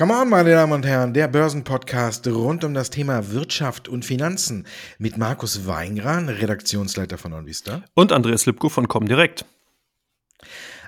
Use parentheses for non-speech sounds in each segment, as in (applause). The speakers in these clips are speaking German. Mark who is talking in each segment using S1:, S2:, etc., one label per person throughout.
S1: Come on, meine Damen und Herren, der Börsenpodcast rund um das Thema Wirtschaft und Finanzen mit Markus Weingran, Redaktionsleiter von OnVista.
S2: Und Andreas Lipko von Comdirect.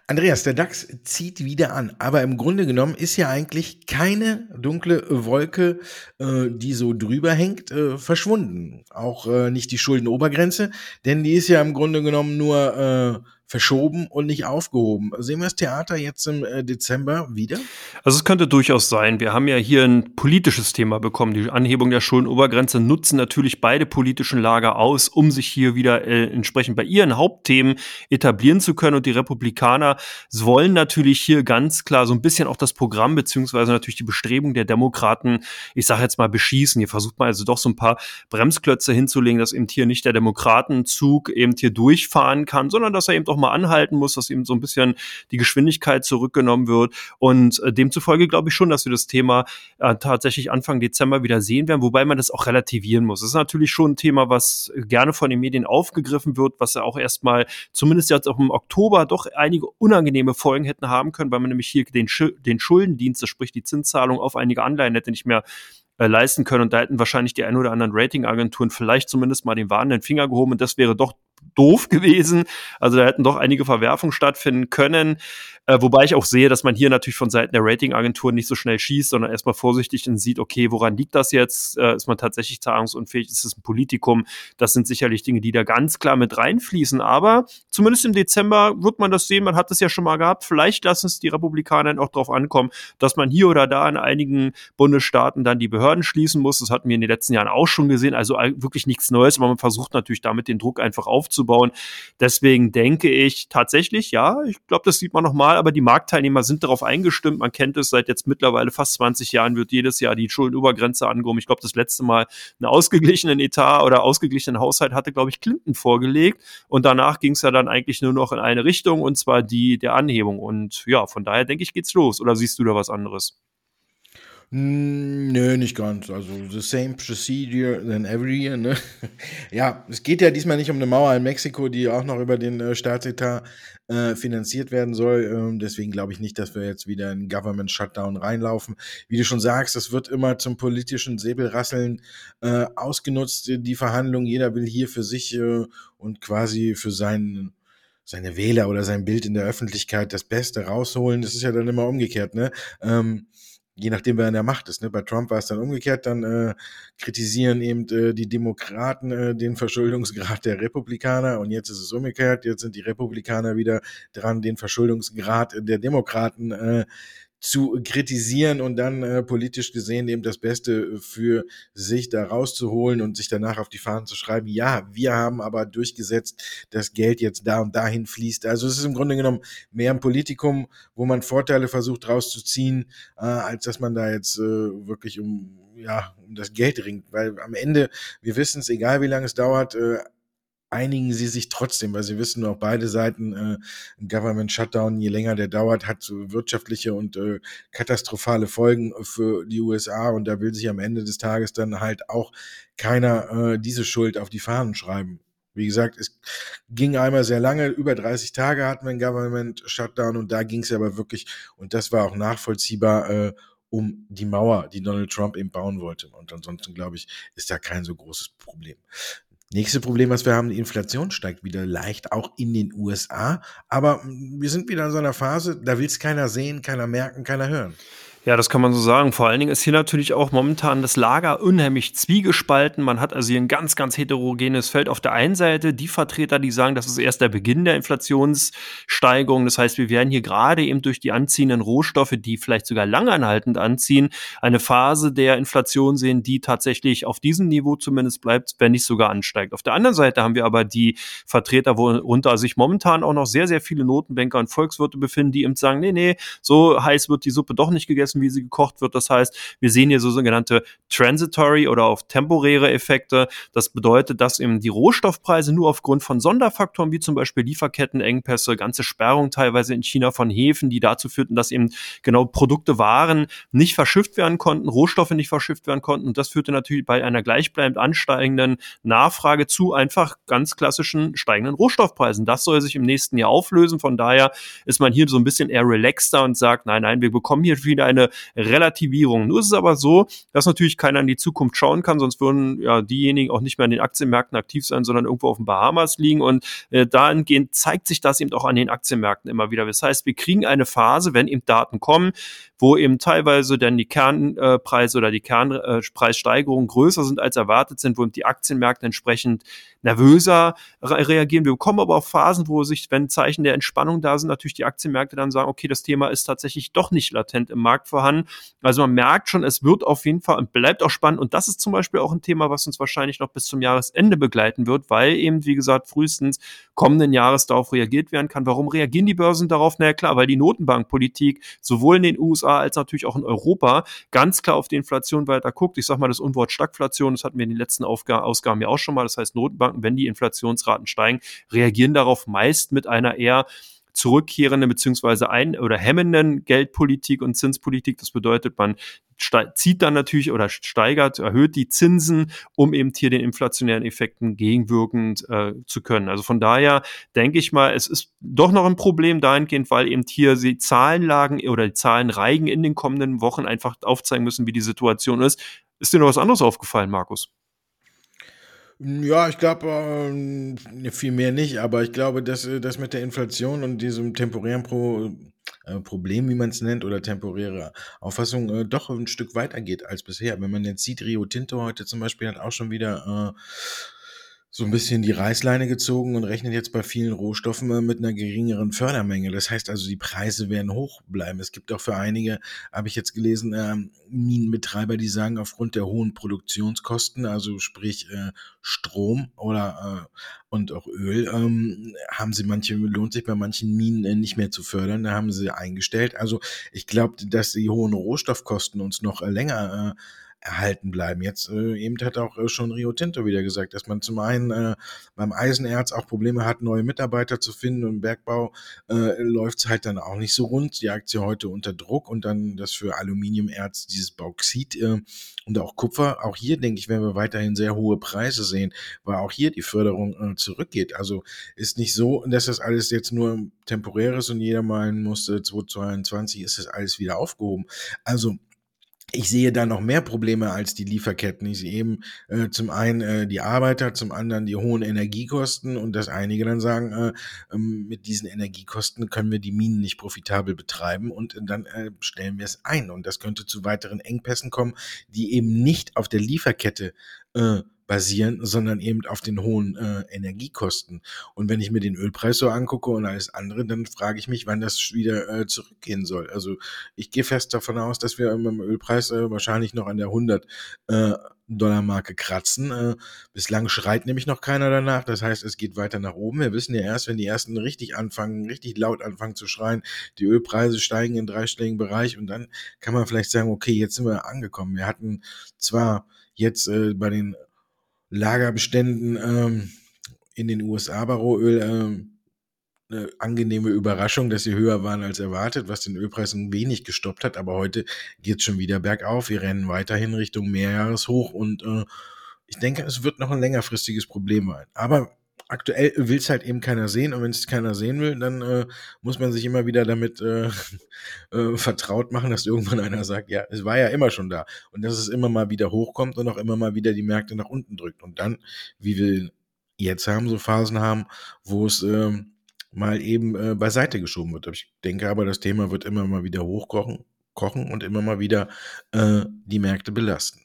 S1: Andreas, der DAX zieht wieder an, aber im Grunde genommen ist ja eigentlich keine dunkle Wolke, äh, die so drüber hängt, äh, verschwunden. Auch äh, nicht die Schuldenobergrenze, denn die ist ja im Grunde genommen nur äh, verschoben und nicht aufgehoben. Sehen wir das Theater jetzt im äh, Dezember wieder?
S2: Also es könnte durchaus sein. Wir haben ja hier ein politisches Thema bekommen. Die Anhebung der Schuldenobergrenze nutzen natürlich beide politischen Lager aus, um sich hier wieder äh, entsprechend bei ihren Hauptthemen etablieren zu können. Und die Republikaner wollen natürlich hier ganz klar so ein bisschen auch das Programm beziehungsweise natürlich die Bestrebung der Demokraten, ich sage jetzt mal, beschießen. Hier versucht man also doch so ein paar Bremsklötze hinzulegen, dass eben hier nicht der Demokratenzug eben hier durchfahren kann, sondern dass er eben auch mal anhalten muss, dass eben so ein bisschen die Geschwindigkeit zurückgenommen wird. Und äh, demzufolge glaube ich schon, dass wir das Thema äh, tatsächlich Anfang Dezember wieder sehen werden, wobei man das auch relativieren muss. Das ist natürlich schon ein Thema, was gerne von den Medien aufgegriffen wird, was ja auch erstmal zumindest jetzt auch im Oktober doch einige unangenehme Folgen hätten haben können, weil man nämlich hier den, Sch den Schuldendienst, das sprich die Zinszahlung auf einige Anleihen hätte nicht mehr äh, leisten können. Und da hätten wahrscheinlich die ein oder anderen Ratingagenturen vielleicht zumindest mal den warnenden Finger gehoben. Und das wäre doch doof gewesen. Also da hätten doch einige Verwerfungen stattfinden können. Äh, wobei ich auch sehe, dass man hier natürlich von Seiten der Ratingagentur nicht so schnell schießt, sondern erstmal vorsichtig und sieht, okay, woran liegt das jetzt? Äh, ist man tatsächlich zahlungsunfähig? Ist es ein Politikum? Das sind sicherlich Dinge, die da ganz klar mit reinfließen. Aber zumindest im Dezember wird man das sehen. Man hat es ja schon mal gehabt. Vielleicht lassen es die Republikaner auch darauf ankommen, dass man hier oder da in einigen Bundesstaaten dann die Behörden schließen muss. Das hatten wir in den letzten Jahren auch schon gesehen. Also wirklich nichts Neues, aber man versucht natürlich damit den Druck einfach aufzubauen. Deswegen denke ich tatsächlich, ja, ich glaube, das sieht man nochmal aber die Marktteilnehmer sind darauf eingestimmt. Man kennt es seit jetzt mittlerweile fast 20 Jahren, wird jedes Jahr die Schuldenübergrenze angehoben. Ich glaube, das letzte Mal einen ausgeglichenen Etat oder ausgeglichenen Haushalt hatte, glaube ich, Clinton vorgelegt. Und danach ging es ja dann eigentlich nur noch in eine Richtung, und zwar die der Anhebung. Und ja, von daher denke ich, geht's los. Oder siehst du da was anderes?
S1: Nö, nicht ganz. Also the same procedure than every year. Ne? (laughs) Ja, es geht ja diesmal nicht um eine Mauer in Mexiko, die auch noch über den äh, Staatsetat äh, finanziert werden soll. Ähm, deswegen glaube ich nicht, dass wir jetzt wieder in Government Shutdown reinlaufen. Wie du schon sagst, das wird immer zum politischen Säbelrasseln äh, ausgenutzt, die Verhandlungen. Jeder will hier für sich äh, und quasi für seinen seine Wähler oder sein Bild in der Öffentlichkeit das Beste rausholen. Das ist ja dann immer umgekehrt, ne? Ähm, je nachdem, wer in der Macht ist. Ne? Bei Trump war es dann umgekehrt, dann äh, kritisieren eben äh, die Demokraten äh, den Verschuldungsgrad der Republikaner und jetzt ist es umgekehrt, jetzt sind die Republikaner wieder dran, den Verschuldungsgrad der Demokraten äh, zu kritisieren und dann äh, politisch gesehen eben das Beste für sich da rauszuholen und sich danach auf die Fahnen zu schreiben, ja, wir haben aber durchgesetzt, dass Geld jetzt da und dahin fließt. Also es ist im Grunde genommen mehr ein Politikum, wo man Vorteile versucht rauszuziehen, äh, als dass man da jetzt äh, wirklich um ja, um das Geld ringt, weil am Ende, wir wissen es, egal wie lange es dauert, äh, einigen sie sich trotzdem, weil sie wissen auch beide Seiten, äh, ein Government Shutdown, je länger der dauert, hat so wirtschaftliche und äh, katastrophale Folgen für die USA und da will sich am Ende des Tages dann halt auch keiner äh, diese Schuld auf die Fahnen schreiben. Wie gesagt, es ging einmal sehr lange, über 30 Tage hatten wir ein Government Shutdown und da ging es aber wirklich, und das war auch nachvollziehbar, äh, um die Mauer, die Donald Trump eben bauen wollte. Und ansonsten, glaube ich, ist da kein so großes Problem. Nächste Problem, was wir haben, die Inflation steigt wieder leicht, auch in den USA. Aber wir sind wieder in so einer Phase, da will es keiner sehen, keiner merken, keiner hören.
S2: Ja, das kann man so sagen. Vor allen Dingen ist hier natürlich auch momentan das Lager unheimlich zwiegespalten. Man hat also hier ein ganz, ganz heterogenes Feld. Auf der einen Seite die Vertreter, die sagen, das ist erst der Beginn der Inflationssteigerung. Das heißt, wir werden hier gerade eben durch die anziehenden Rohstoffe, die vielleicht sogar langanhaltend anziehen, eine Phase der Inflation sehen, die tatsächlich auf diesem Niveau zumindest bleibt, wenn nicht sogar ansteigt. Auf der anderen Seite haben wir aber die Vertreter, worunter sich momentan auch noch sehr, sehr viele Notenbanker und Volkswirte befinden, die eben sagen, nee, nee, so heiß wird die Suppe doch nicht gegessen wie sie gekocht wird. Das heißt, wir sehen hier so sogenannte transitory oder auf temporäre Effekte. Das bedeutet, dass eben die Rohstoffpreise nur aufgrund von Sonderfaktoren wie zum Beispiel Lieferkettenengpässe, ganze Sperrung teilweise in China von Häfen, die dazu führten, dass eben genau Produkte, Waren nicht verschifft werden konnten, Rohstoffe nicht verschifft werden konnten. Und das führte natürlich bei einer gleichbleibend ansteigenden Nachfrage zu einfach ganz klassischen steigenden Rohstoffpreisen. Das soll sich im nächsten Jahr auflösen. Von daher ist man hier so ein bisschen eher relaxter und sagt, nein, nein, wir bekommen hier wieder eine eine Relativierung. Nur ist es aber so, dass natürlich keiner in die Zukunft schauen kann, sonst würden ja diejenigen auch nicht mehr an den Aktienmärkten aktiv sein, sondern irgendwo auf den Bahamas liegen. Und äh, dahingehend zeigt sich das eben auch an den Aktienmärkten immer wieder. Das heißt, wir kriegen eine Phase, wenn eben Daten kommen, wo eben teilweise dann die Kernpreise oder die Kernpreissteigerungen größer sind als erwartet sind, wo eben die Aktienmärkte entsprechend nervöser reagieren. Wir bekommen aber auch Phasen, wo sich, wenn Zeichen der Entspannung da sind, natürlich die Aktienmärkte dann sagen, okay, das Thema ist tatsächlich doch nicht latent im Markt vorhanden. Also man merkt schon, es wird auf jeden Fall und bleibt auch spannend. Und das ist zum Beispiel auch ein Thema, was uns wahrscheinlich noch bis zum Jahresende begleiten wird, weil eben, wie gesagt, frühestens kommenden Jahres darauf reagiert werden kann. Warum reagieren die Börsen darauf? Na ja, klar, weil die Notenbankpolitik sowohl in den USA als natürlich auch in Europa ganz klar auf die Inflation weiter guckt. Ich sage mal das Unwort Stagflation, das hatten wir in den letzten Ausgaben ja auch schon mal. Das heißt, Notenbanken, wenn die Inflationsraten steigen, reagieren darauf meist mit einer eher zurückkehrenden beziehungsweise ein- oder hemmenden Geldpolitik und Zinspolitik. Das bedeutet, man zieht dann natürlich oder steigert, erhöht die Zinsen, um eben hier den inflationären Effekten gegenwirkend äh, zu können. Also von daher denke ich mal, es ist doch noch ein Problem dahingehend, weil eben hier die Zahlenlagen oder die Zahlenreigen in den kommenden Wochen einfach aufzeigen müssen, wie die Situation ist. Ist dir noch was anderes aufgefallen, Markus?
S1: Ja, ich glaube, äh, viel mehr nicht, aber ich glaube, dass äh, das mit der Inflation und diesem temporären Pro, äh, Problem, wie man es nennt, oder temporäre Auffassung äh, doch ein Stück weiter geht als bisher. Wenn man jetzt sieht, Rio Tinto heute zum Beispiel hat auch schon wieder äh, so ein bisschen die Reißleine gezogen und rechnet jetzt bei vielen Rohstoffen äh, mit einer geringeren Fördermenge. Das heißt also, die Preise werden hoch bleiben. Es gibt auch für einige, habe ich jetzt gelesen, äh, Minenbetreiber, die sagen, aufgrund der hohen Produktionskosten, also sprich äh, Strom oder äh, und auch Öl, ähm, haben sie manche, lohnt sich bei manchen Minen äh, nicht mehr zu fördern, da haben sie eingestellt. Also ich glaube, dass die hohen Rohstoffkosten uns noch äh, länger erhalten bleiben. Jetzt äh, eben hat auch äh, schon Rio Tinto wieder gesagt, dass man zum einen äh, beim Eisenerz auch Probleme hat, neue Mitarbeiter zu finden und im Bergbau äh, läuft es halt dann auch nicht so rund. Die Aktie heute unter Druck und dann das für Aluminiumerz, dieses Bauxit äh, und auch Kupfer. Auch hier, denke ich, werden wir weiterhin sehr hohe Preise sehen, weil auch hier die Förderung äh, zurückgeht. Also ist nicht so, dass das alles jetzt nur temporär ist und jeder meinen musste, 2022 ist das alles wieder aufgehoben. Also ich sehe da noch mehr Probleme als die Lieferketten. Ich sehe eben äh, zum einen äh, die Arbeiter, zum anderen die hohen Energiekosten und dass einige dann sagen, äh, ähm, mit diesen Energiekosten können wir die Minen nicht profitabel betreiben und dann äh, stellen wir es ein. Und das könnte zu weiteren Engpässen kommen, die eben nicht auf der Lieferkette äh, basieren, sondern eben auf den hohen äh, Energiekosten. Und wenn ich mir den Ölpreis so angucke und alles andere, dann frage ich mich, wann das wieder äh, zurückgehen soll. Also ich gehe fest davon aus, dass wir beim Ölpreis äh, wahrscheinlich noch an der 100 äh, Dollar Marke kratzen. Äh, bislang schreit nämlich noch keiner danach. Das heißt, es geht weiter nach oben. Wir wissen ja erst, wenn die ersten richtig anfangen, richtig laut anfangen zu schreien, die Ölpreise steigen in dreistelligen Bereich und dann kann man vielleicht sagen, okay, jetzt sind wir angekommen. Wir hatten zwar jetzt äh, bei den Lagerbeständen ähm, in den USA bei Rohöl ähm, eine angenehme Überraschung, dass sie höher waren als erwartet, was den Ölpreis ein wenig gestoppt hat. Aber heute geht es schon wieder bergauf. Wir rennen weiterhin Richtung Mehrjahreshoch und äh, ich denke, es wird noch ein längerfristiges Problem sein. Aber aktuell will es halt eben keiner sehen und wenn es keiner sehen will, dann äh, muss man sich immer wieder damit äh, (laughs) äh, vertraut machen, dass irgendwann (laughs) einer sagt, ja, es war ja immer schon da und dass es immer mal wieder hochkommt und auch immer mal wieder die Märkte nach unten drückt und dann, wie wir jetzt haben, so Phasen haben, wo es ähm, mal eben äh, beiseite geschoben wird. Ich denke aber, das Thema wird immer mal wieder hochkochen kochen und immer mal wieder äh, die Märkte belasten.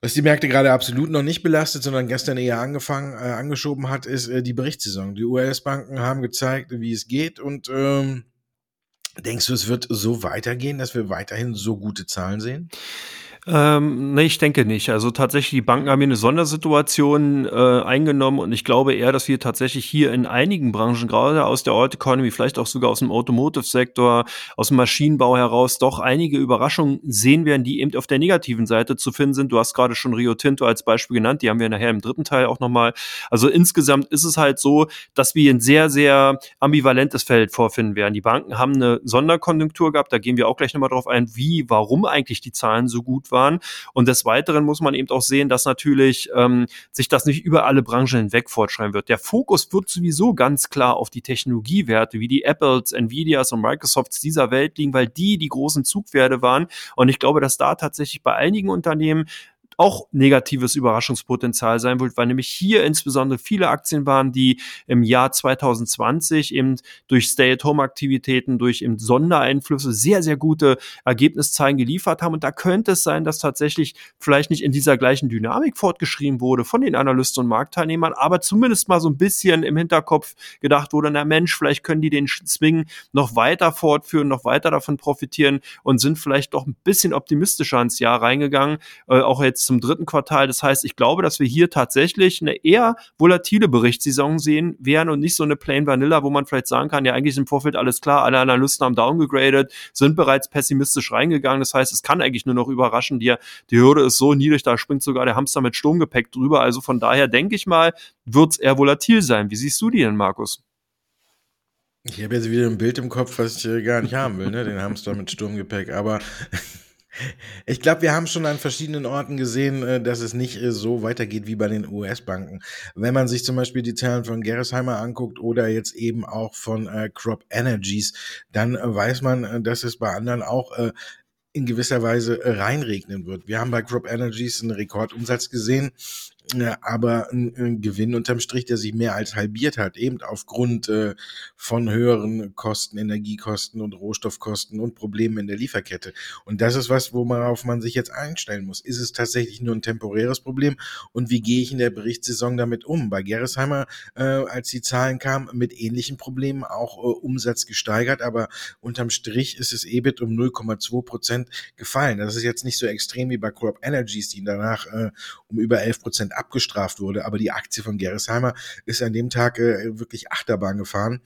S1: Was die Märkte gerade absolut noch nicht belastet, sondern gestern eher angefangen, äh, angeschoben hat, ist äh, die Berichtssaison. Die US-Banken haben gezeigt, wie es geht und ähm, denkst du, es wird so weitergehen, dass wir weiterhin so gute Zahlen sehen?
S2: Ähm, nee, ich denke nicht. Also tatsächlich, die Banken haben hier eine Sondersituation äh, eingenommen und ich glaube eher, dass wir tatsächlich hier in einigen Branchen, gerade aus der Old Economy, vielleicht auch sogar aus dem Automotive-Sektor, aus dem Maschinenbau heraus, doch einige Überraschungen sehen werden, die eben auf der negativen Seite zu finden sind. Du hast gerade schon Rio Tinto als Beispiel genannt, die haben wir nachher im dritten Teil auch nochmal. Also insgesamt ist es halt so, dass wir ein sehr, sehr ambivalentes Feld vorfinden werden. Die Banken haben eine Sonderkonjunktur gehabt, da gehen wir auch gleich nochmal drauf ein, wie, warum eigentlich die Zahlen so gut waren waren. Und des Weiteren muss man eben auch sehen, dass natürlich ähm, sich das nicht über alle Branchen hinweg fortschreiben wird. Der Fokus wird sowieso ganz klar auf die Technologiewerte, wie die Apples, Nvidias und Microsofts dieser Welt liegen, weil die die großen Zugwerte waren. Und ich glaube, dass da tatsächlich bei einigen Unternehmen auch negatives Überraschungspotenzial sein wird, weil nämlich hier insbesondere viele Aktien waren, die im Jahr 2020 eben durch Stay-at-Home-Aktivitäten, durch eben Sondereinflüsse sehr, sehr gute Ergebniszahlen geliefert haben. Und da könnte es sein, dass tatsächlich vielleicht nicht in dieser gleichen Dynamik fortgeschrieben wurde von den Analysten und Marktteilnehmern, aber zumindest mal so ein bisschen im Hinterkopf gedacht wurde, na Mensch, vielleicht können die den Swing noch weiter fortführen, noch weiter davon profitieren und sind vielleicht doch ein bisschen optimistischer ins Jahr reingegangen, äh, auch jetzt zum dritten Quartal. Das heißt, ich glaube, dass wir hier tatsächlich eine eher volatile Berichtssaison sehen werden und nicht so eine Plain Vanilla, wo man vielleicht sagen kann, ja, eigentlich ist im Vorfeld alles klar, alle Analysten haben downgegradet, sind bereits pessimistisch reingegangen. Das heißt, es kann eigentlich nur noch überraschen. Die, die Hürde ist so niedrig, da springt sogar der Hamster mit Sturmgepäck drüber. Also von daher denke ich mal, wird es eher volatil sein. Wie siehst du die denn, Markus?
S1: Ich habe jetzt wieder ein Bild im Kopf, was ich gar nicht haben will, ne? den Hamster mit Sturmgepäck. Aber ich glaube, wir haben schon an verschiedenen Orten gesehen, äh, dass es nicht äh, so weitergeht wie bei den US-Banken. Wenn man sich zum Beispiel die Zahlen von Gerresheimer anguckt oder jetzt eben auch von äh, Crop Energies, dann weiß man, dass es bei anderen auch in gewisser Weise reinregnen wird. Wir haben bei Crop Energies einen Rekordumsatz gesehen aber ein, ein, Gewinn unterm Strich, der sich mehr als halbiert hat, eben aufgrund äh, von höheren Kosten, Energiekosten und Rohstoffkosten und Problemen in der Lieferkette. Und das ist was, worauf man sich jetzt einstellen muss. Ist es tatsächlich nur ein temporäres Problem? Und wie gehe ich in der Berichtssaison damit um? Bei Gerresheimer, äh, als die Zahlen kamen, mit ähnlichen Problemen, auch äh, Umsatz gesteigert, aber unterm Strich ist es EBIT um 0,2 Prozent gefallen. Das ist jetzt nicht so extrem wie bei Crop Energies, die danach äh, um über 11 Prozent abgestraft wurde. Aber die Aktie von Gerresheimer ist an dem Tag äh, wirklich Achterbahn gefahren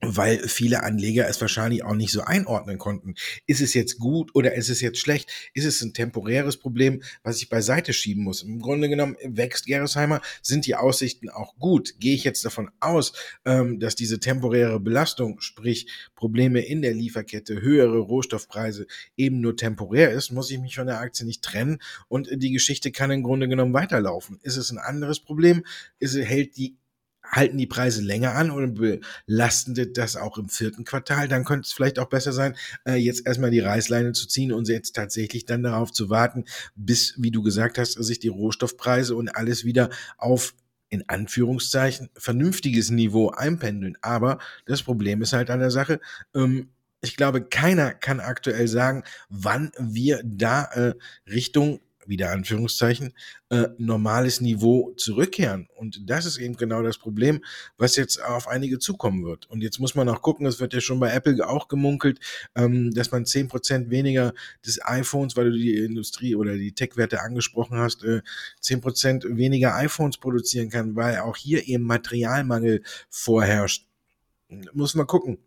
S1: weil viele Anleger es wahrscheinlich auch nicht so einordnen konnten. Ist es jetzt gut oder ist es jetzt schlecht? Ist es ein temporäres Problem, was ich beiseite schieben muss? Im Grunde genommen wächst Gerresheimer, sind die Aussichten auch gut? Gehe ich jetzt davon aus, ähm, dass diese temporäre Belastung, sprich Probleme in der Lieferkette, höhere Rohstoffpreise eben nur temporär ist, muss ich mich von der Aktie nicht trennen und die Geschichte kann im Grunde genommen weiterlaufen. Ist es ein anderes Problem? Ist, hält die halten die Preise länger an oder belasten das auch im vierten Quartal, dann könnte es vielleicht auch besser sein, äh, jetzt erstmal die Reißleine zu ziehen und jetzt tatsächlich dann darauf zu warten, bis, wie du gesagt hast, sich die Rohstoffpreise und alles wieder auf in Anführungszeichen vernünftiges Niveau einpendeln. Aber das Problem ist halt an der Sache, ähm, ich glaube, keiner kann aktuell sagen, wann wir da äh, Richtung wieder Anführungszeichen, äh, normales Niveau zurückkehren. Und das ist eben genau das Problem, was jetzt auf einige zukommen wird. Und jetzt muss man auch gucken, es wird ja schon bei Apple auch gemunkelt, ähm, dass man zehn Prozent weniger des iPhones, weil du die Industrie oder die Tech-Werte angesprochen hast, äh, zehn Prozent weniger iPhones produzieren kann, weil auch hier eben Materialmangel vorherrscht. Muss man gucken.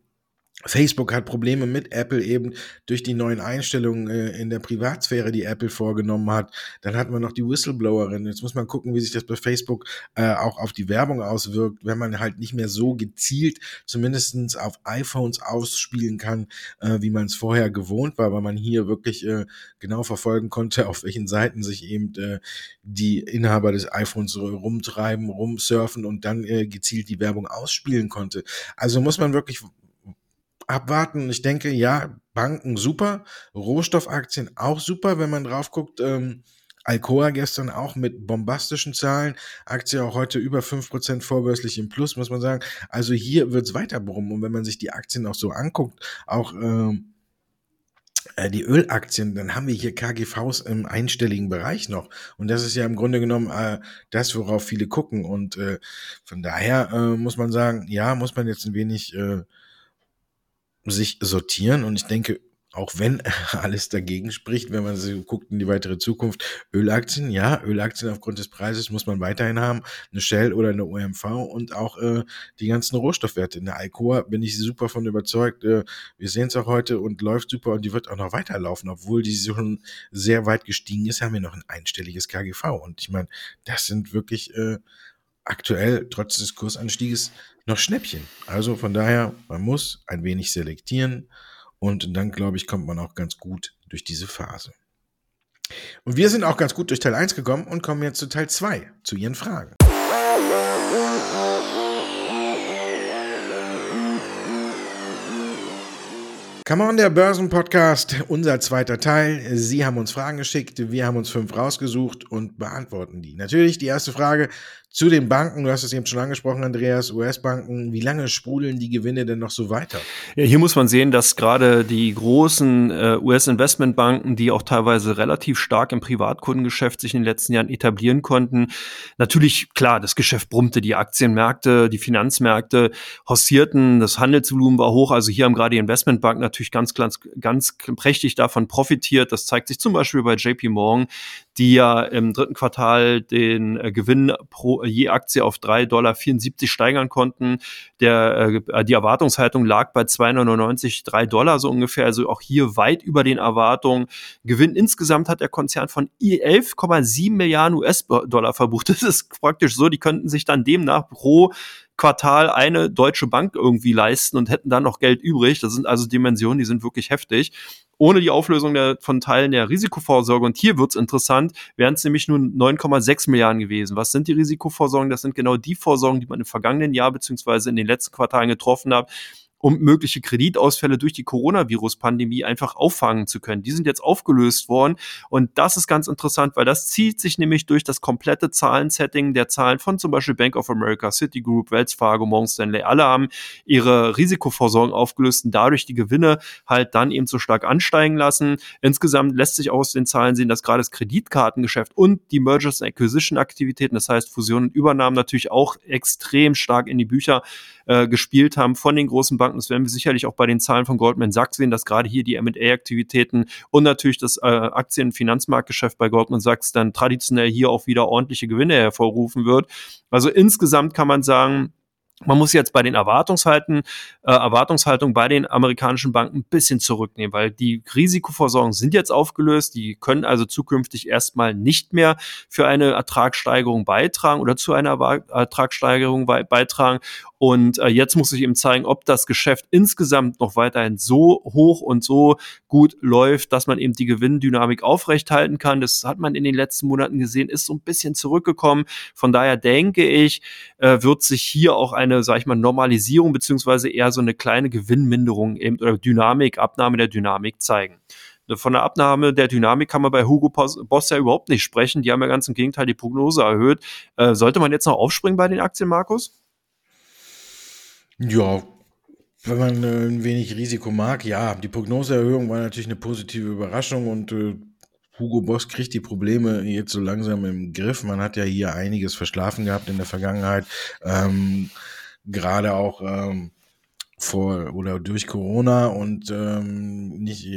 S1: Facebook hat Probleme mit Apple eben durch die neuen Einstellungen äh, in der Privatsphäre, die Apple vorgenommen hat. Dann hat man noch die Whistleblowerin. Jetzt muss man gucken, wie sich das bei Facebook äh, auch auf die Werbung auswirkt, wenn man halt nicht mehr so gezielt zumindestens auf iPhones ausspielen kann, äh, wie man es vorher gewohnt war, weil man hier wirklich genau verfolgen konnte, auf welchen Seiten sich eben die Inhaber des iPhones rumtreiben, rumsurfen und dann gezielt die Werbung ausspielen konnte. Also muss man wirklich abwarten. Ich denke, ja, Banken super, Rohstoffaktien auch super, wenn man drauf guckt. Ähm, Alcoa gestern auch mit bombastischen Zahlen. Aktie auch heute über fünf Prozent vorbörslich im Plus, muss man sagen. Also hier wird's weiter brummen. Und wenn man sich die Aktien auch so anguckt, auch ähm, äh, die Ölaktien, dann haben wir hier KGVs im einstelligen Bereich noch. Und das ist ja im Grunde genommen äh, das, worauf viele gucken. Und äh, von daher äh, muss man sagen, ja, muss man jetzt ein wenig äh, sich sortieren und ich denke, auch wenn (laughs) alles dagegen spricht, wenn man so guckt in die weitere Zukunft, Ölaktien, ja, Ölaktien aufgrund des Preises muss man weiterhin haben, eine Shell oder eine OMV und auch äh, die ganzen Rohstoffwerte. In der Alcoa bin ich super von überzeugt. Äh, wir sehen es auch heute und läuft super und die wird auch noch weiterlaufen, obwohl die schon sehr weit gestiegen ist, haben wir noch ein einstelliges KGV. Und ich meine, das sind wirklich äh, aktuell trotz des Kursanstieges noch Schnäppchen. Also von daher, man muss ein wenig selektieren und dann, glaube ich, kommt man auch ganz gut durch diese Phase. Und wir sind auch ganz gut durch Teil 1 gekommen und kommen jetzt zu Teil 2, zu Ihren Fragen. Come on, der Börsenpodcast, unser zweiter Teil. Sie haben uns Fragen geschickt, wir haben uns fünf rausgesucht und beantworten die. Natürlich die erste Frage, zu den Banken, du hast es eben schon angesprochen, Andreas, US-Banken, wie lange sprudeln die Gewinne denn noch so weiter?
S2: Ja, hier muss man sehen, dass gerade die großen äh, US-Investmentbanken, die auch teilweise relativ stark im Privatkundengeschäft sich in den letzten Jahren etablieren konnten, natürlich, klar, das Geschäft brummte, die Aktienmärkte, die Finanzmärkte hossierten, das Handelsvolumen war hoch, also hier haben gerade die Investmentbanken natürlich ganz, ganz, ganz prächtig davon profitiert. Das zeigt sich zum Beispiel bei JP Morgan, die ja im dritten Quartal den äh, Gewinn pro je Aktie auf 3,74 Dollar steigern konnten. Der, äh, die Erwartungshaltung lag bei 2,99, 3 Dollar so ungefähr, also auch hier weit über den Erwartungen. Gewinn insgesamt hat der Konzern von 11,7 Milliarden US-Dollar verbucht. (laughs) Das ist praktisch so, die könnten sich dann demnach pro Quartal eine deutsche Bank irgendwie leisten und hätten dann noch Geld übrig. Das sind also Dimensionen, die sind wirklich heftig. Ohne die Auflösung der, von Teilen der Risikovorsorge, und hier wird's interessant, wären es nämlich nur 9,6 Milliarden gewesen. Was sind die Risikovorsorgen? Das sind genau die Vorsorgen, die man im vergangenen Jahr beziehungsweise in den letzten Quartalen getroffen hat um mögliche Kreditausfälle durch die Coronavirus-Pandemie einfach auffangen zu können. Die sind jetzt aufgelöst worden und das ist ganz interessant, weil das zieht sich nämlich durch das komplette Zahlensetting der Zahlen von zum Beispiel Bank of America, Citigroup, Wells Fargo, Morgan Stanley. Alle haben ihre Risikovorsorgen aufgelöst und dadurch die Gewinne halt dann eben so stark ansteigen lassen. Insgesamt lässt sich aus den Zahlen sehen, dass gerade das Kreditkartengeschäft und die Mergers and Acquisition Aktivitäten, das heißt Fusion und Übernahmen natürlich auch extrem stark in die Bücher äh, gespielt haben von den großen Banken. Das werden wir sicherlich auch bei den Zahlen von Goldman Sachs sehen, dass gerade hier die M&A-Aktivitäten und natürlich das äh, Aktien- und Finanzmarktgeschäft bei Goldman Sachs dann traditionell hier auch wieder ordentliche Gewinne hervorrufen wird. Also insgesamt kann man sagen, man muss jetzt bei den Erwartungshalten, äh, Erwartungshaltung bei den amerikanischen Banken ein bisschen zurücknehmen, weil die Risikoversorgung sind jetzt aufgelöst, die können also zukünftig erstmal nicht mehr für eine Ertragssteigerung beitragen oder zu einer Ertragssteigerung beitragen. Und äh, jetzt muss sich eben zeigen, ob das Geschäft insgesamt noch weiterhin so hoch und so gut läuft, dass man eben die Gewinndynamik aufrechthalten kann. Das hat man in den letzten Monaten gesehen, ist so ein bisschen zurückgekommen. Von daher denke ich, äh, wird sich hier auch eine, sag ich mal, Normalisierung beziehungsweise eher so eine kleine Gewinnminderung eben oder Dynamik, Abnahme der Dynamik zeigen. Von der Abnahme der Dynamik kann man bei Hugo Boss ja überhaupt nicht sprechen. Die haben ja ganz im Gegenteil die Prognose erhöht. Äh, sollte man jetzt noch aufspringen bei den Aktien, Markus?
S1: Ja, wenn man äh, ein wenig Risiko mag, ja, die Prognoseerhöhung war natürlich eine positive Überraschung und äh, Hugo Boss kriegt die Probleme jetzt so langsam im Griff. Man hat ja hier einiges verschlafen gehabt in der Vergangenheit, ähm, gerade auch ähm, vor oder durch Corona und ähm, nicht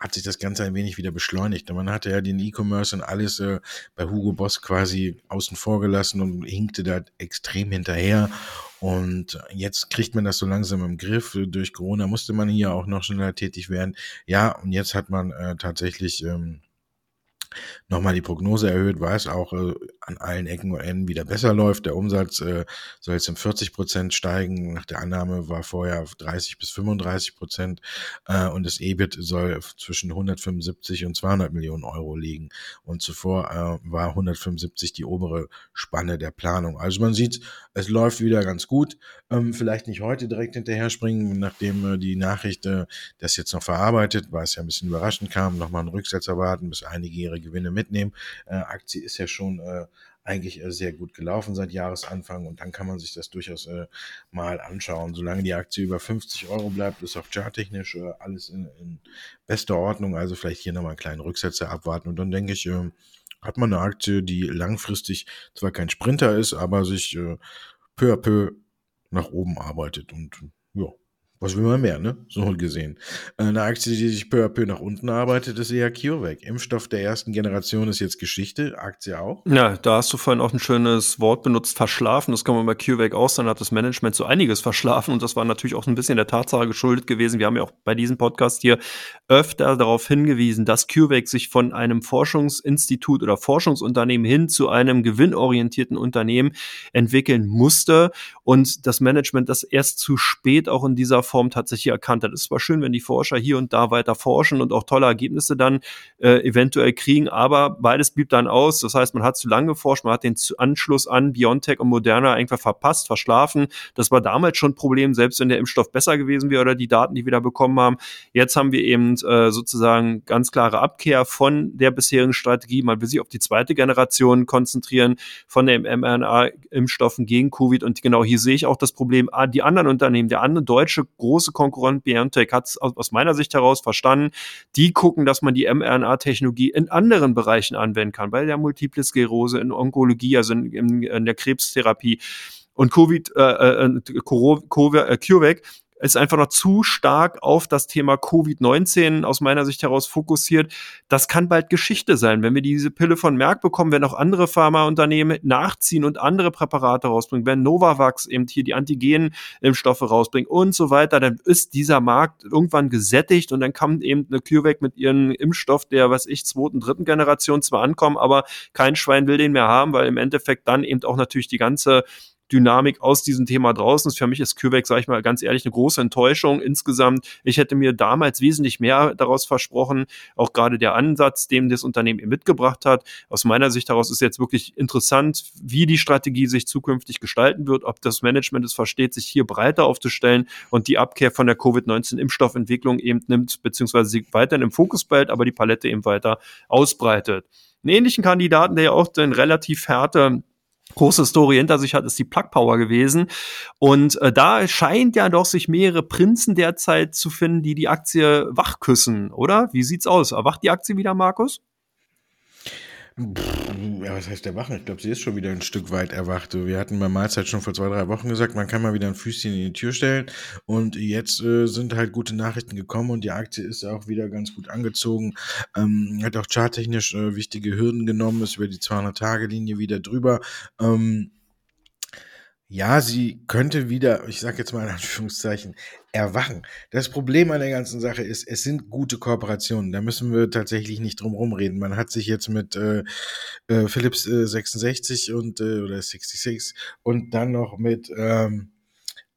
S1: hat sich das Ganze ein wenig wieder beschleunigt. Man hatte ja den E-Commerce und alles äh, bei Hugo Boss quasi außen vor gelassen und hinkte da extrem hinterher. Und jetzt kriegt man das so langsam im Griff. Durch Corona musste man hier auch noch schneller tätig werden. Ja, und jetzt hat man äh, tatsächlich ähm, nochmal die Prognose erhöht, weil es auch äh, an allen Ecken und Enden wieder besser läuft. Der Umsatz äh, soll jetzt um 40 Prozent steigen. Nach der Annahme war vorher auf 30 bis 35 Prozent äh, und das EBIT soll zwischen 175 und 200 Millionen Euro liegen. Und zuvor äh, war 175 die obere Spanne der Planung. Also man sieht, es läuft wieder ganz gut. Ähm, vielleicht nicht heute direkt hinterher springen, nachdem äh, die Nachricht äh, das jetzt noch verarbeitet, weil es ja ein bisschen überraschend kam, nochmal einen Rücksetzer warten, bis einige ihre Gewinne mitnehmen. Äh, Aktie ist ja schon äh, eigentlich äh, sehr gut gelaufen seit Jahresanfang und dann kann man sich das durchaus äh, mal anschauen. Solange die Aktie über 50 Euro bleibt, ist auch charttechnisch äh, alles in, in bester Ordnung. Also vielleicht hier nochmal einen kleinen Rücksetzer abwarten und dann denke ich, äh, hat man eine Aktie, die langfristig zwar kein Sprinter ist, aber sich äh, peu à peu nach oben arbeitet und ja, was will man mehr, ne? So gesehen. Eine Aktie, die sich peu à peu nach unten arbeitet, ist eher CureVac. Impfstoff der ersten Generation ist jetzt Geschichte, Aktie auch.
S2: Ja, da hast du vorhin auch ein schönes Wort benutzt, verschlafen. Das kann man bei CureVac auch sein, hat das Management so einiges verschlafen und das war natürlich auch ein bisschen der Tatsache geschuldet gewesen. Wir haben ja auch bei diesem Podcast hier öfter darauf hingewiesen, dass CureVac sich von einem Forschungsinstitut oder Forschungsunternehmen hin zu einem gewinnorientierten Unternehmen entwickeln musste und das Management das erst zu spät auch in dieser Form tatsächlich erkannt hat. Es ist zwar schön, wenn die Forscher hier und da weiter forschen und auch tolle Ergebnisse dann äh, eventuell kriegen, aber beides blieb dann aus. Das heißt, man hat zu lange geforscht, man hat den Anschluss an BioNTech und Moderna einfach verpasst, verschlafen. Das war damals schon ein Problem, selbst wenn der Impfstoff besser gewesen wäre oder die Daten, die wir da bekommen haben. Jetzt haben wir eben äh, sozusagen ganz klare Abkehr von der bisherigen Strategie. Man will sich auf die zweite Generation konzentrieren von den mRNA-Impfstoffen gegen Covid. Und genau hier sehe ich auch das Problem. Ah, die anderen Unternehmen, der andere deutsche große Konkurrent BioNTech hat es aus meiner Sicht heraus verstanden. Die gucken, dass man die mRNA-Technologie in anderen Bereichen anwenden kann, bei der Multiple Sklerose, in Onkologie, also in, in, in der Krebstherapie. Und Covid, äh, äh, äh CureVac ist einfach noch zu stark auf das Thema Covid-19 aus meiner Sicht heraus fokussiert. Das kann bald Geschichte sein. Wenn wir diese Pille von Merck bekommen, wenn auch andere Pharmaunternehmen nachziehen und andere Präparate rausbringen, wenn Novavax eben hier die Antigen-Impfstoffe rausbringt und so weiter, dann ist dieser Markt irgendwann gesättigt und dann kann eben eine CureVac mit ihrem Impfstoff der, was ich, zweiten, dritten Generation zwar ankommen, aber kein Schwein will den mehr haben, weil im Endeffekt dann eben auch natürlich die ganze Dynamik aus diesem Thema draußen ist. Für mich ist CureVac, sage ich mal ganz ehrlich, eine große Enttäuschung insgesamt. Ich hätte mir damals wesentlich mehr daraus versprochen, auch gerade der Ansatz, den das Unternehmen eben mitgebracht hat. Aus meiner Sicht heraus ist jetzt wirklich interessant, wie die Strategie sich zukünftig gestalten wird, ob das Management es versteht, sich hier breiter aufzustellen und die Abkehr von der Covid-19-Impfstoffentwicklung eben nimmt, beziehungsweise sie weiterhin im Fokus behält, aber die Palette eben weiter ausbreitet. Einen ähnlichen Kandidaten, der ja auch den relativ härte große Story hinter sich hat, ist die Plug Power gewesen. Und äh, da scheint ja doch sich mehrere Prinzen derzeit zu finden, die die Aktie wachküssen, oder? Wie sieht's aus? Erwacht die Aktie wieder, Markus?
S1: Ja, was heißt erwachen? Ich glaube, sie ist schon wieder ein Stück weit erwacht. Wir hatten bei Mahlzeit schon vor zwei, drei Wochen gesagt, man kann mal wieder ein Füßchen in die Tür stellen. Und jetzt äh, sind halt gute Nachrichten gekommen und die Aktie ist auch wieder ganz gut angezogen. Ähm, hat auch charttechnisch äh, wichtige Hürden genommen, ist über die 200-Tage-Linie wieder drüber. Ähm, ja, sie könnte wieder, ich sage jetzt mal in Anführungszeichen, erwachen. Das Problem an der ganzen Sache ist, es sind gute Kooperationen. Da müssen wir tatsächlich nicht drum rumreden. Man hat sich jetzt mit äh, äh, Philips äh, 66 und äh, oder 66 und dann noch mit ähm,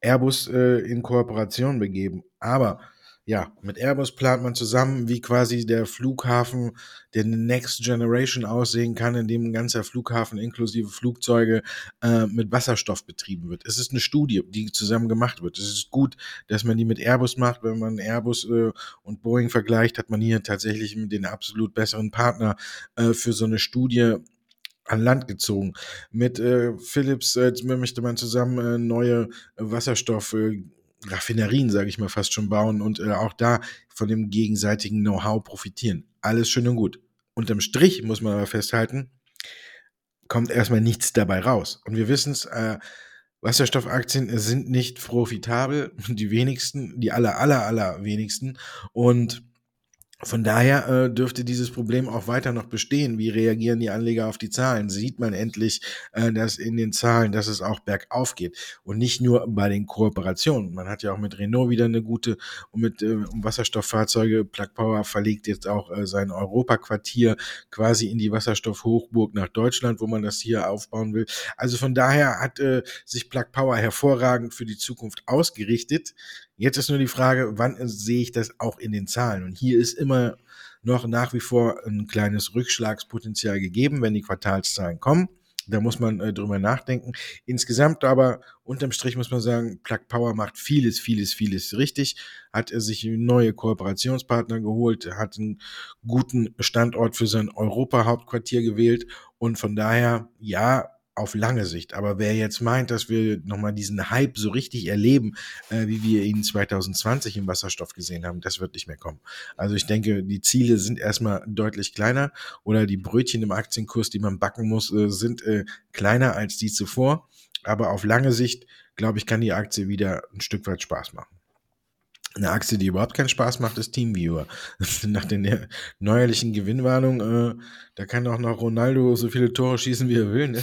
S1: Airbus äh, in Kooperation begeben. Aber ja, mit Airbus plant man zusammen, wie quasi der Flughafen der Next Generation aussehen kann, in dem ein ganzer Flughafen inklusive Flugzeuge äh, mit Wasserstoff betrieben wird. Es ist eine Studie, die zusammen gemacht wird. Es ist gut, dass man die mit Airbus macht. Wenn man Airbus äh, und Boeing vergleicht, hat man hier tatsächlich den absolut besseren Partner äh, für so eine Studie an Land gezogen. Mit äh, Philips äh, möchte man zusammen äh, neue Wasserstoff äh, Raffinerien, sage ich mal, fast schon bauen und äh, auch da von dem gegenseitigen Know-how profitieren. Alles schön und gut. Unterm Strich muss man aber festhalten, kommt erstmal nichts dabei raus. Und wir wissen es, äh, Wasserstoffaktien sind nicht profitabel, die wenigsten, die aller, aller, aller wenigsten. Und von daher äh, dürfte dieses Problem auch weiter noch bestehen. Wie reagieren die Anleger auf die Zahlen? Sieht man endlich, äh, dass in den Zahlen, dass es auch bergauf geht und nicht nur bei den Kooperationen. Man hat ja auch mit Renault wieder eine gute und mit äh, um Wasserstofffahrzeuge. Plug Power verlegt jetzt auch äh, sein Europaquartier quasi in die Wasserstoffhochburg nach Deutschland, wo man das hier aufbauen will. Also von daher hat äh, sich Plug Power hervorragend für die Zukunft ausgerichtet. Jetzt ist nur die Frage, wann sehe ich das auch in den Zahlen? Und hier ist immer noch nach wie vor ein kleines Rückschlagspotenzial gegeben, wenn die Quartalszahlen kommen. Da muss man äh, drüber nachdenken. Insgesamt aber unterm Strich muss man sagen, Plug Power macht vieles, vieles, vieles richtig. Hat er sich neue Kooperationspartner geholt, hat einen guten Standort für sein Europa-Hauptquartier gewählt und von daher, ja, auf lange Sicht. Aber wer jetzt meint, dass wir nochmal diesen Hype so richtig erleben, äh, wie wir ihn 2020 im Wasserstoff gesehen haben, das wird nicht mehr kommen. Also ich denke, die Ziele sind erstmal deutlich kleiner oder die Brötchen im Aktienkurs, die man backen muss, äh, sind äh, kleiner als die zuvor. Aber auf lange Sicht, glaube ich, kann die Aktie wieder ein Stück weit Spaß machen. Eine Aktie, die überhaupt keinen Spaß macht, ist Teamviewer. (laughs) Nach den neuerlichen Gewinnwarnungen, äh, da kann auch noch Ronaldo so viele Tore schießen, wie er will. Ne?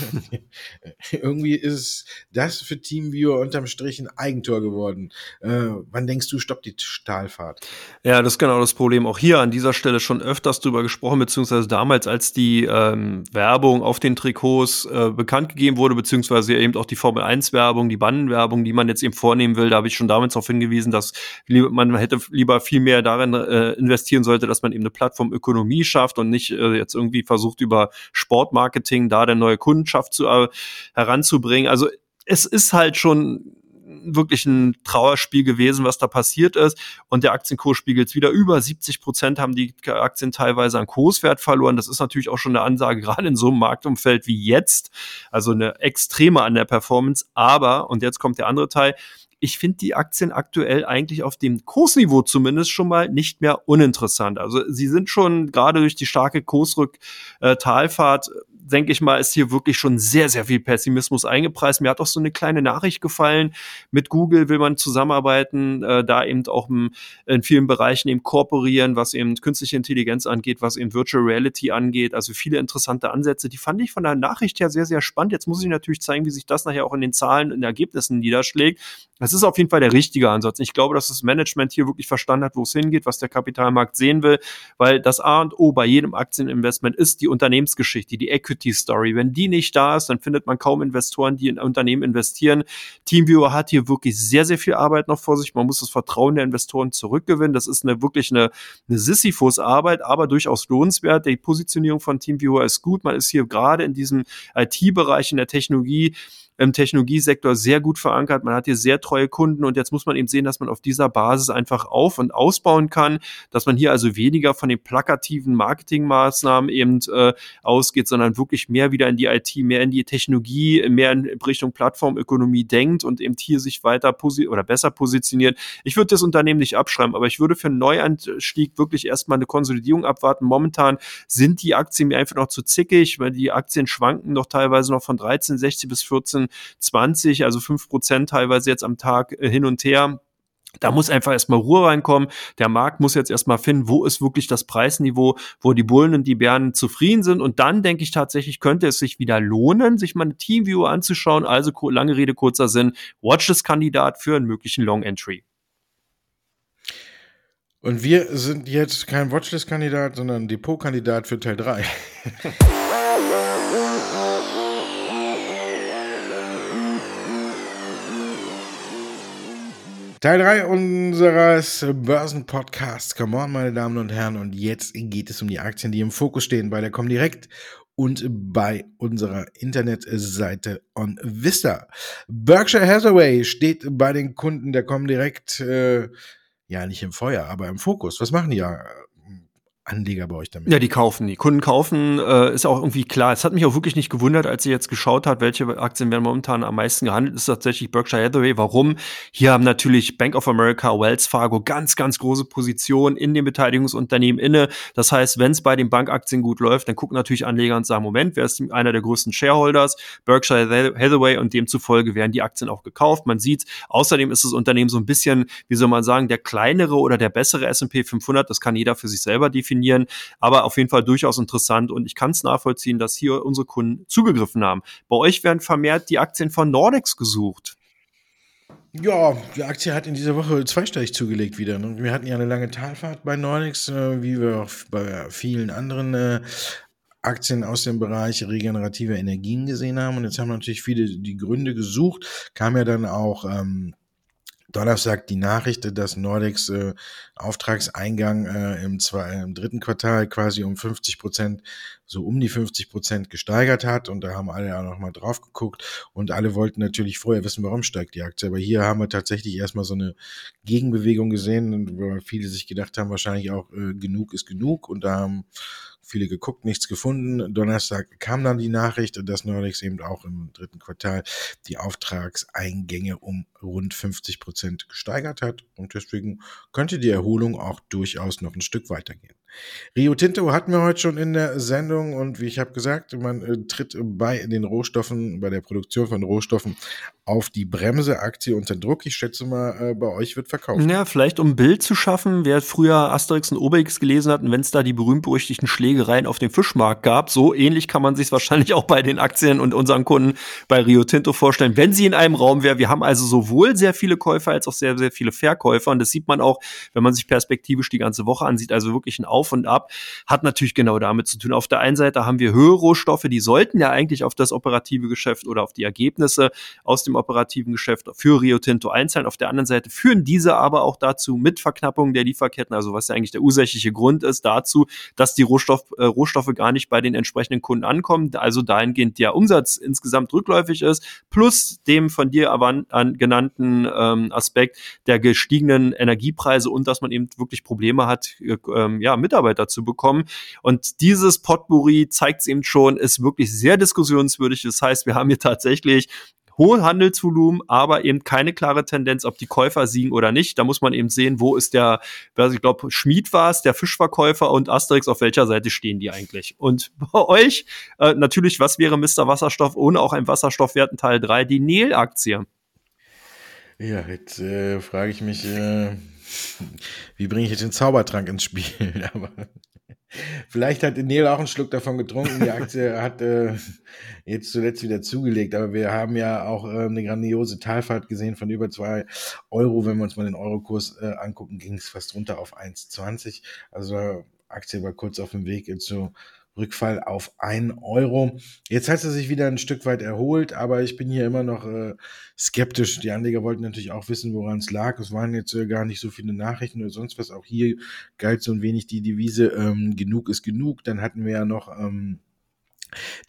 S1: (laughs) Irgendwie ist das für Teamviewer unterm Strich ein Eigentor geworden. Äh, wann denkst du, stoppt die Stahlfahrt?
S2: Ja, das ist genau das Problem. Auch hier an dieser Stelle schon öfters drüber gesprochen, beziehungsweise damals, als die ähm, Werbung auf den Trikots äh, bekannt gegeben wurde, beziehungsweise eben auch die Formel 1 Werbung, die Bandenwerbung, die man jetzt eben vornehmen will, da habe ich schon damals darauf hingewiesen, dass man hätte lieber viel mehr darin äh, investieren sollte, dass man eben eine Plattformökonomie schafft und nicht äh, jetzt irgendwie versucht, über Sportmarketing da der neue Kundenschaft zu, äh, heranzubringen. Also es ist halt schon wirklich ein Trauerspiel gewesen, was da passiert ist. Und der Aktienkurs spiegelt es wieder über. 70 Prozent haben die Aktien teilweise an Kurswert verloren. Das ist natürlich auch schon eine Ansage, (laughs) gerade in so einem Marktumfeld wie jetzt. Also eine extreme an der Performance. Aber, und jetzt kommt der andere Teil, ich finde die Aktien aktuell eigentlich auf dem Kursniveau zumindest schon mal nicht mehr uninteressant. Also sie sind schon gerade durch die starke Kursrück-Talfahrt denke ich mal, ist hier wirklich schon sehr, sehr viel Pessimismus eingepreist. Mir hat auch so eine kleine Nachricht gefallen. Mit Google will man zusammenarbeiten, äh, da eben auch im, in vielen Bereichen eben kooperieren, was eben künstliche Intelligenz angeht, was eben Virtual Reality angeht. Also viele interessante Ansätze. Die fand ich von der Nachricht her sehr, sehr spannend. Jetzt muss ich natürlich zeigen, wie sich das nachher auch in den Zahlen, den Ergebnissen niederschlägt. Das ist auf jeden Fall der richtige Ansatz. Ich glaube, dass das Management hier wirklich verstanden hat, wo es hingeht, was der Kapitalmarkt sehen will, weil das A und O bei jedem Aktieninvestment ist die Unternehmensgeschichte, die Equity Equity-Story. Wenn die nicht da ist, dann findet man kaum Investoren, die in Unternehmen investieren. Teamviewer hat hier wirklich sehr, sehr viel Arbeit noch vor sich. Man muss das Vertrauen der Investoren zurückgewinnen. Das ist eine wirklich eine, eine Sisyphus-Arbeit, aber durchaus lohnenswert. Die Positionierung von Teamviewer ist gut. Man ist hier gerade in diesem IT-Bereich, in der Technologie im Technologiesektor sehr gut verankert. Man hat hier sehr treue Kunden und jetzt muss man eben sehen, dass man auf dieser Basis einfach auf- und ausbauen kann, dass man hier also weniger von den plakativen Marketingmaßnahmen eben äh, ausgeht, sondern wirklich mehr wieder in die IT, mehr in die Technologie, mehr in Richtung Plattformökonomie denkt und eben hier sich weiter posi oder besser positioniert. Ich würde das Unternehmen nicht abschreiben, aber ich würde für einen Neuanstieg wirklich erstmal eine Konsolidierung abwarten. Momentan sind die Aktien mir einfach noch zu zickig, weil die Aktien schwanken noch teilweise noch von 13,60 bis 14 20, also 5 Prozent teilweise jetzt am Tag äh, hin und her. Da muss einfach erstmal Ruhe reinkommen. Der Markt muss jetzt erstmal finden, wo ist wirklich das Preisniveau, wo die Bullen und die Bären zufrieden sind. Und dann denke ich tatsächlich, könnte es sich wieder lohnen, sich mal eine Teamview anzuschauen. Also lange Rede, kurzer Sinn, Watchlist-Kandidat für einen möglichen Long Entry.
S1: Und wir sind jetzt kein Watchlist-Kandidat, sondern Depot-Kandidat für Teil 3. (laughs) Teil 3 unseres Börsenpodcasts. Come on, meine Damen und Herren. Und jetzt geht es um die Aktien, die im Fokus stehen bei der Comdirect und bei unserer Internetseite on Vista. Berkshire Hathaway steht bei den Kunden der Comdirect äh, ja nicht im Feuer, aber im Fokus. Was machen die ja? Anleger bei euch damit?
S2: Ja, die kaufen. Die Kunden kaufen, äh, ist auch irgendwie klar. Es hat mich auch wirklich nicht gewundert, als ich jetzt geschaut hat, welche Aktien werden momentan am meisten gehandelt, ist tatsächlich Berkshire Hathaway. Warum? Hier haben natürlich Bank of America, Wells Fargo ganz, ganz große Positionen in den Beteiligungsunternehmen inne. Das heißt, wenn es bei den Bankaktien gut läuft, dann gucken natürlich Anleger und sagen, Moment, wer ist einer der größten Shareholders? Berkshire Hathaway und demzufolge werden die Aktien auch gekauft. Man sieht, außerdem ist das Unternehmen so ein bisschen, wie soll man sagen, der kleinere oder der bessere S&P 500. Das kann jeder für sich selber definieren definieren, aber auf jeden Fall durchaus interessant und ich kann es nachvollziehen, dass hier unsere Kunden zugegriffen haben. Bei euch werden vermehrt die Aktien von Nordex gesucht.
S1: Ja, die Aktie hat in dieser Woche zweistellig zugelegt wieder. Ne? Wir hatten ja eine lange Talfahrt bei Nordex, äh, wie wir auch bei vielen anderen äh, Aktien aus dem Bereich regenerative Energien gesehen haben. Und jetzt haben natürlich viele die Gründe gesucht. Kam ja dann auch ähm, Donnerstag die Nachricht, dass Nordex äh, Auftragseingang äh, im, zwei, im dritten Quartal quasi um 50 Prozent, so um die 50 Prozent gesteigert hat. Und da haben alle ja nochmal drauf geguckt und alle wollten natürlich vorher wissen, warum steigt die Aktie. Aber hier haben wir tatsächlich erstmal so eine Gegenbewegung gesehen, wo viele sich gedacht haben, wahrscheinlich auch äh, genug ist genug. Und da haben viele geguckt, nichts gefunden. Donnerstag kam dann die Nachricht, dass Nordex eben auch im dritten Quartal die Auftragseingänge um rund 50 Prozent gesteigert hat. Und deswegen könnte die Erholung auch durchaus noch ein Stück weitergehen. Rio Tinto hatten wir heute schon in der Sendung und wie ich habe gesagt, man äh, tritt bei den Rohstoffen, bei der Produktion von Rohstoffen auf die Bremse, Aktie unter Druck. Ich schätze mal, äh, bei euch wird verkauft.
S2: Ja, vielleicht um ein Bild zu schaffen, wer früher Asterix und Obelix gelesen hat und wenn es da die berühmt-berüchtigten Schlägereien auf dem Fischmarkt gab, so ähnlich kann man sich wahrscheinlich auch bei den Aktien und unseren Kunden bei Rio Tinto vorstellen, wenn sie in einem Raum wäre. Wir haben also sowohl sehr viele Käufer als auch sehr, sehr viele Verkäufer und das sieht man auch, wenn man sich perspektivisch die ganze Woche ansieht, also wirklich ein Auf und Ab, hat natürlich genau damit zu tun. Auf der einen Seite haben wir höhere Rohstoffe, die sollten ja eigentlich auf das operative Geschäft oder auf die Ergebnisse aus dem operativen Geschäft für Rio Tinto einzahlen. Auf der anderen Seite führen diese aber auch dazu mit Verknappung der Lieferketten, also was ja eigentlich der ursächliche Grund ist, dazu, dass die Rohstoff, äh, Rohstoffe gar nicht bei den entsprechenden Kunden ankommen, also dahingehend der Umsatz insgesamt rückläufig ist, plus dem von dir an, an genannten ähm, Aspekt der gestiegenen Energiepreise und dass man eben wirklich Probleme hat, äh, ähm, ja, Mitarbeiter zu bekommen. Und dieses Potpourri zeigt es eben schon, ist wirklich sehr diskussionswürdig. Das heißt, wir haben hier tatsächlich hohe Handelsvolumen, aber eben keine klare Tendenz, ob die Käufer siegen oder nicht. Da muss man eben sehen, wo ist der, ich glaube, Schmied war es, der Fischverkäufer und Asterix, auf welcher Seite stehen die eigentlich? Und (laughs) bei euch, äh, natürlich, was wäre Mr. Wasserstoff ohne auch ein Wasserstoffwerten Teil 3, die Nel-Aktie?
S1: Ja, jetzt äh, frage ich mich, äh, wie bringe ich jetzt den Zaubertrank ins Spiel? (laughs) Aber Vielleicht hat Neil auch einen Schluck davon getrunken. Die Aktie (laughs) hat äh, jetzt zuletzt wieder zugelegt, aber wir haben ja auch äh, eine grandiose Talfahrt gesehen von über zwei Euro. Wenn wir uns mal den Eurokurs äh, angucken, ging es fast runter auf 1,20. Also Aktie war kurz auf dem Weg zu Rückfall auf ein Euro. Jetzt hat sie sich wieder ein Stück weit erholt, aber ich bin hier immer noch äh, skeptisch. Die Anleger wollten natürlich auch wissen, woran es lag. Es waren jetzt äh, gar nicht so viele Nachrichten oder sonst was. Auch hier galt so ein wenig die Devise, ähm, genug ist genug. Dann hatten wir ja noch ähm,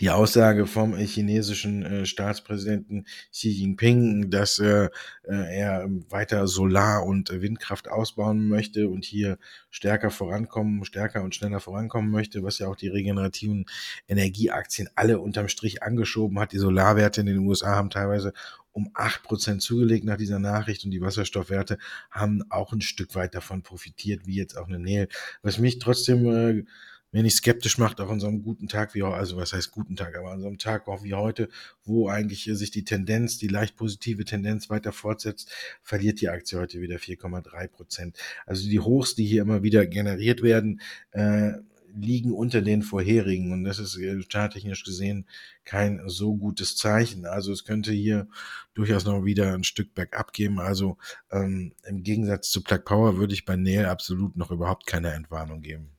S1: die Aussage vom chinesischen äh, Staatspräsidenten Xi Jinping, dass äh, äh, er weiter Solar- und Windkraft ausbauen möchte und hier stärker vorankommen, stärker und schneller vorankommen möchte, was ja auch die regenerativen Energieaktien alle unterm Strich angeschoben hat. Die Solarwerte in den USA haben teilweise um acht Prozent zugelegt nach dieser Nachricht und die Wasserstoffwerte haben auch ein Stück weit davon profitiert, wie jetzt auch eine Nähe. Was mich trotzdem wenn ich skeptisch macht, auch an so einem guten Tag wie heute, also was heißt guten Tag, aber an so einem Tag auch wie heute, wo eigentlich sich die Tendenz, die leicht positive Tendenz weiter fortsetzt, verliert die Aktie heute wieder 4,3 Prozent. Also die Hochs, die hier immer wieder generiert werden, äh, liegen unter den vorherigen und das ist äh, charttechnisch gesehen kein so gutes Zeichen. Also es könnte hier durchaus noch wieder ein Stück bergab geben. Also ähm, im Gegensatz zu Plug Power würde ich bei Nail absolut noch überhaupt keine Entwarnung geben.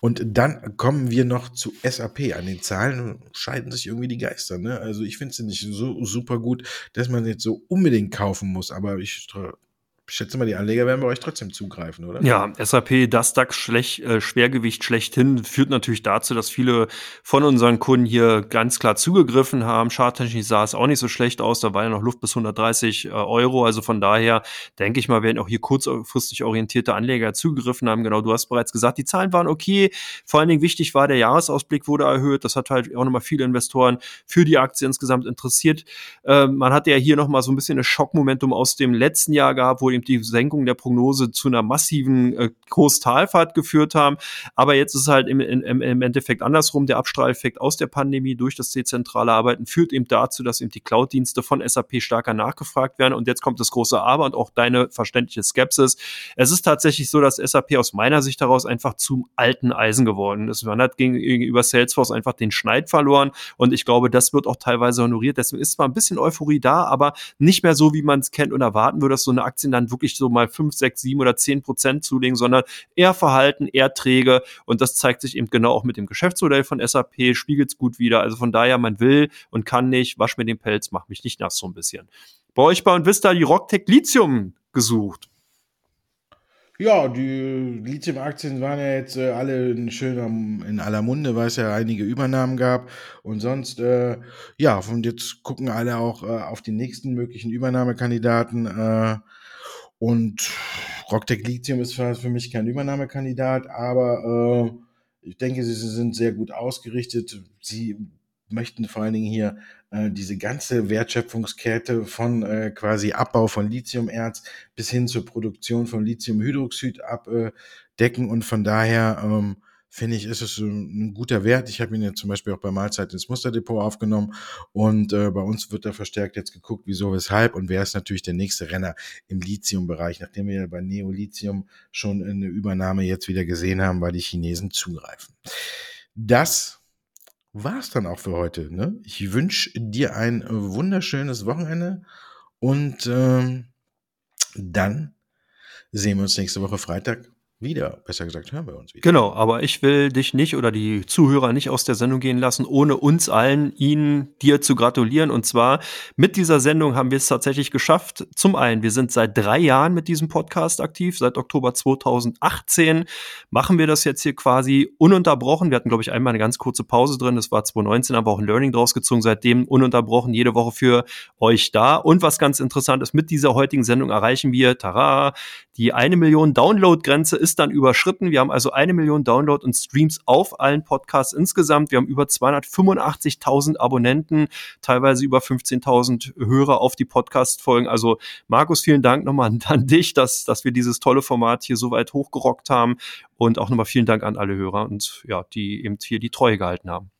S1: Und dann kommen wir noch zu SAP. An den Zahlen scheiden sich irgendwie die Geister. Ne? Also ich finde sie nicht so super gut, dass man jetzt so unbedingt kaufen muss. Aber ich ich schätze mal, die Anleger werden bei euch trotzdem zugreifen, oder?
S2: Ja, SAP, das DAX schlecht, äh, Schwergewicht schlechthin, führt natürlich dazu, dass viele von unseren Kunden hier ganz klar zugegriffen haben. Charttechnisch sah es auch nicht so schlecht aus, da war ja noch Luft bis 130 äh, Euro. Also von daher denke ich mal, werden auch hier kurzfristig orientierte Anleger zugegriffen haben. Genau, du hast bereits gesagt, die Zahlen waren okay. Vor allen Dingen wichtig war, der Jahresausblick wurde erhöht. Das hat halt auch nochmal viele Investoren für die Aktie insgesamt interessiert. Äh, man hatte ja hier nochmal so ein bisschen ein Schockmomentum aus dem letzten Jahr gehabt, wo eben die Senkung der Prognose zu einer massiven äh, Kurstalfahrt geführt haben. Aber jetzt ist es halt im, im, im Endeffekt andersrum. Der Abstrahleffekt aus der Pandemie durch das dezentrale Arbeiten führt eben dazu, dass eben die Cloud-Dienste von SAP stärker nachgefragt werden. Und jetzt kommt das große Aber und auch deine verständliche Skepsis. Es ist tatsächlich so, dass SAP aus meiner Sicht heraus einfach zum alten Eisen geworden ist. Man hat gegenüber Salesforce einfach den Schneid verloren und ich glaube, das wird auch teilweise honoriert. Deswegen ist zwar ein bisschen Euphorie da, aber nicht mehr so, wie man es kennt und erwarten würde, dass so eine Aktien dann dann wirklich so mal fünf, sechs, sieben oder zehn Prozent zulegen, sondern eher verhalten, eher träge. Und das zeigt sich eben genau auch mit dem Geschäftsmodell von SAP, spiegelt es gut wieder. Also von daher, man will und kann nicht, wasch mir den Pelz, mach mich nicht nass so ein bisschen. Bei euch bei und Vista die Rocktech Lithium gesucht.
S1: Ja, die Lithium-Aktien waren ja jetzt äh, alle in schöner, in aller Munde, weil es ja einige Übernahmen gab. Und sonst, äh, ja, und jetzt gucken alle auch äh, auf die nächsten möglichen Übernahmekandidaten. Und Rocktech Lithium ist für mich kein Übernahmekandidat, aber äh, ich denke, sie sind sehr gut ausgerichtet. Sie möchten vor allen Dingen hier äh, diese ganze Wertschöpfungskette von äh, quasi Abbau von Lithiumerz bis hin zur Produktion von Lithiumhydroxid abdecken und von daher ähm, finde ich, ist es ein, ein guter Wert. Ich habe ihn jetzt zum Beispiel auch bei Mahlzeit ins Musterdepot aufgenommen und äh, bei uns wird da verstärkt jetzt geguckt, wieso, weshalb und wer ist natürlich der nächste Renner im Lithium-Bereich, nachdem wir bei Neolithium schon eine Übernahme jetzt wieder gesehen haben, weil die Chinesen zugreifen. Das war's dann auch für heute. Ne? Ich wünsche dir ein wunderschönes Wochenende und ähm, dann sehen wir uns nächste Woche Freitag wieder. Besser gesagt, hören wir uns wieder.
S2: Genau, aber ich will dich nicht oder die Zuhörer nicht aus der Sendung gehen lassen, ohne uns allen, Ihnen, dir zu gratulieren. Und zwar mit dieser Sendung haben wir es tatsächlich geschafft. Zum einen, wir sind seit drei Jahren mit diesem Podcast aktiv. Seit Oktober 2018 machen wir das jetzt hier quasi ununterbrochen. Wir hatten, glaube ich, einmal eine ganz kurze Pause drin. Das war 2019, aber auch ein Learning draus gezogen. Seitdem ununterbrochen jede Woche für euch da. Und was ganz interessant ist, mit dieser heutigen Sendung erreichen wir, tara, die eine Million Download-Grenze ist dann überschritten. Wir haben also eine Million Download und Streams auf allen Podcasts insgesamt. Wir haben über 285.000 Abonnenten, teilweise über 15.000 Hörer auf die Podcast-Folgen. Also Markus, vielen Dank nochmal an dich, dass, dass wir dieses tolle Format hier so weit hochgerockt haben. Und auch nochmal vielen Dank an alle Hörer und ja, die eben hier die Treue gehalten haben.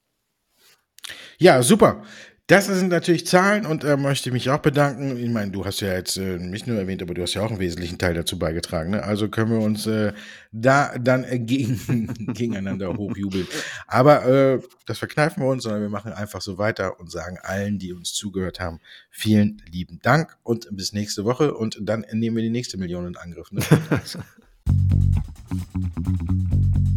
S1: Ja, super. Das sind natürlich Zahlen und äh, möchte ich mich auch bedanken. Ich meine, du hast ja jetzt äh, mich nur erwähnt, aber du hast ja auch einen wesentlichen Teil dazu beigetragen. Ne? Also können wir uns äh, da dann äh, (laughs) gegen, gegeneinander hochjubeln. Aber äh, das verkneifen wir uns, sondern wir machen einfach so weiter und sagen allen, die uns zugehört haben, vielen lieben Dank und bis nächste Woche und dann nehmen wir die nächste Million in Angriff. Ne? (laughs)